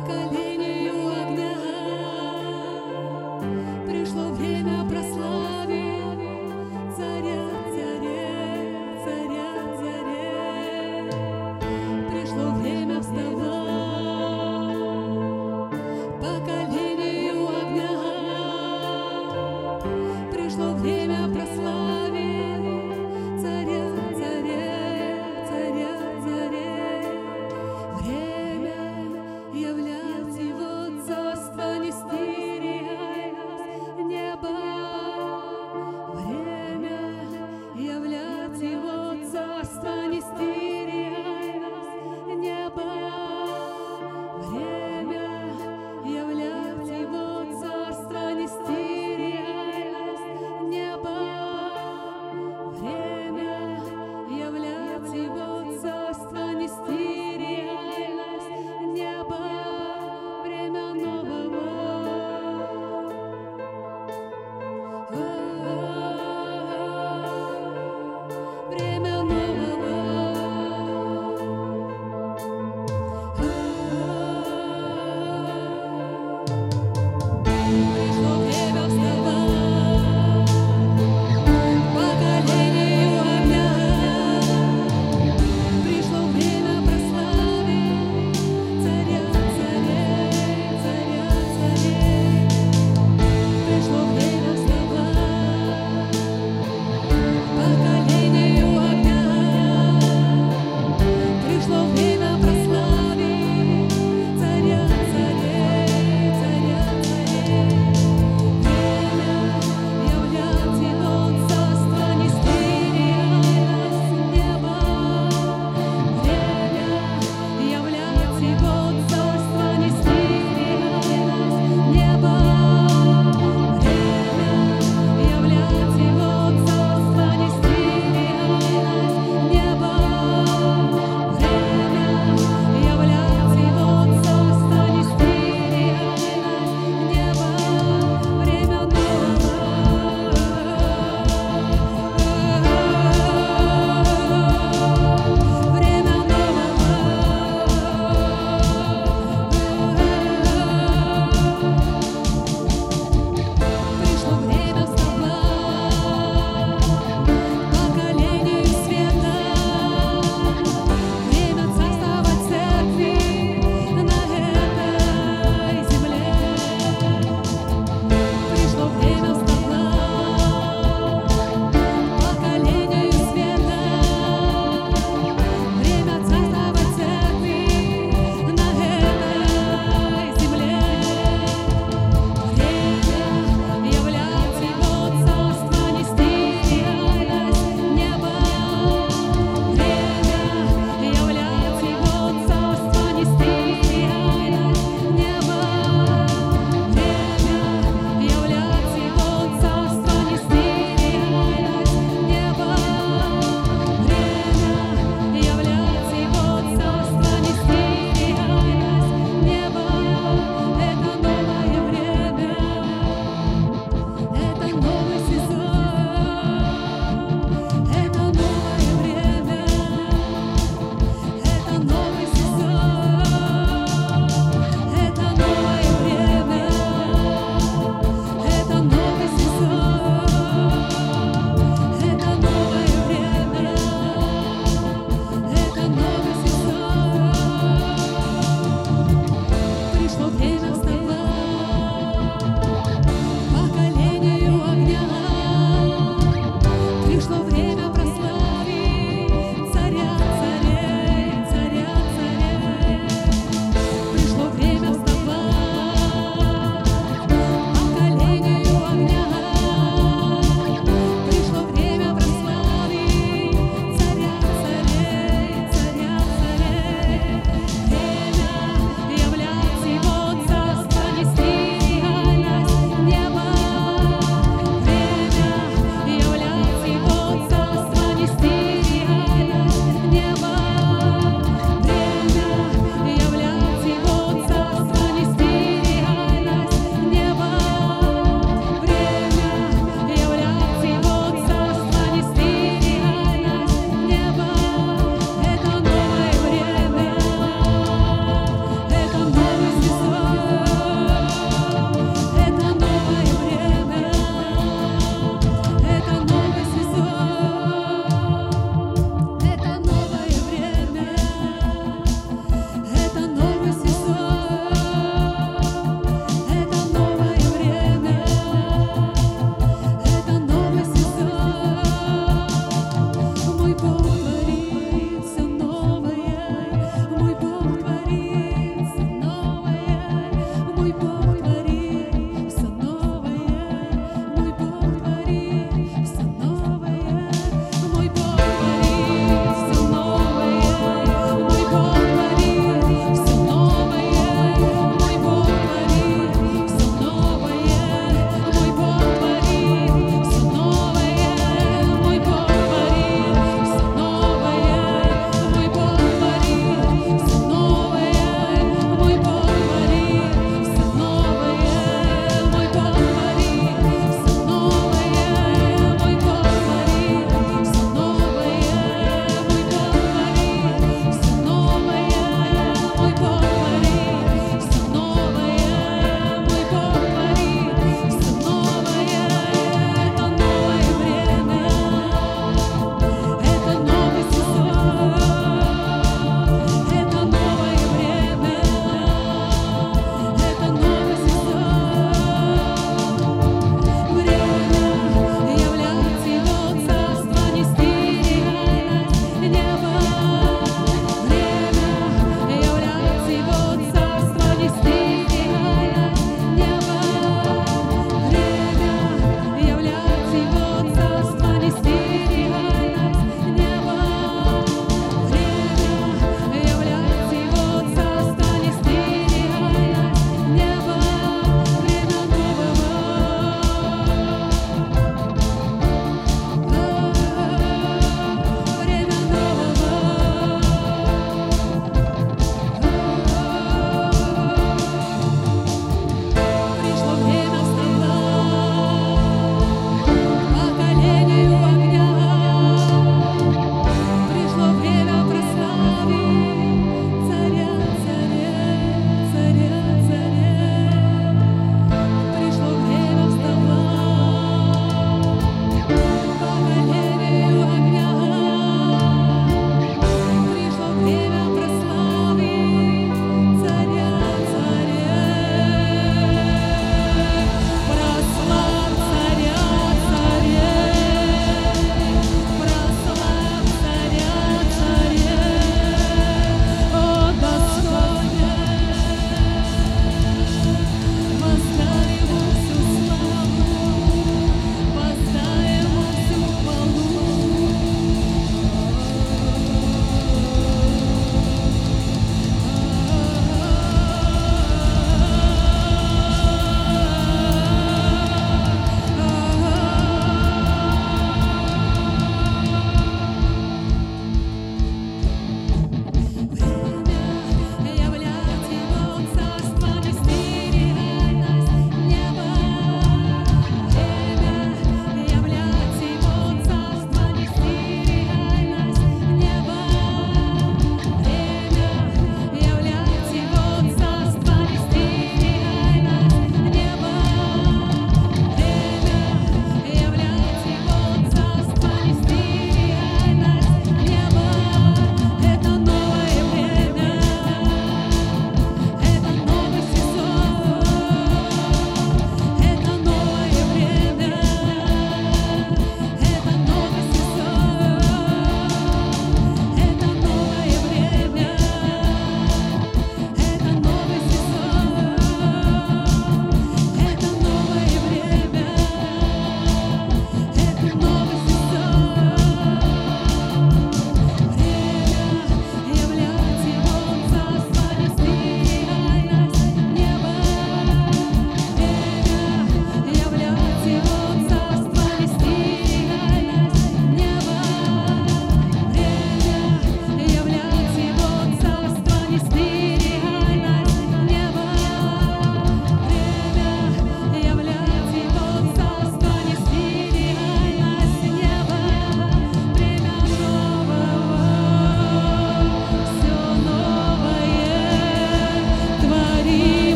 good.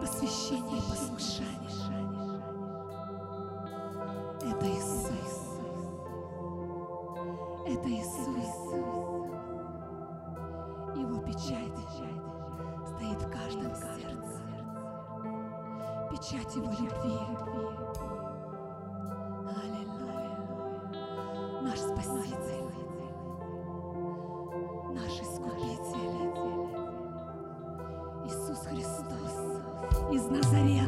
Посвящения и послушания. Это Иисус. Это Иисус. Его печать стоит в каждом сердце. Печать Его любви. Nazaría.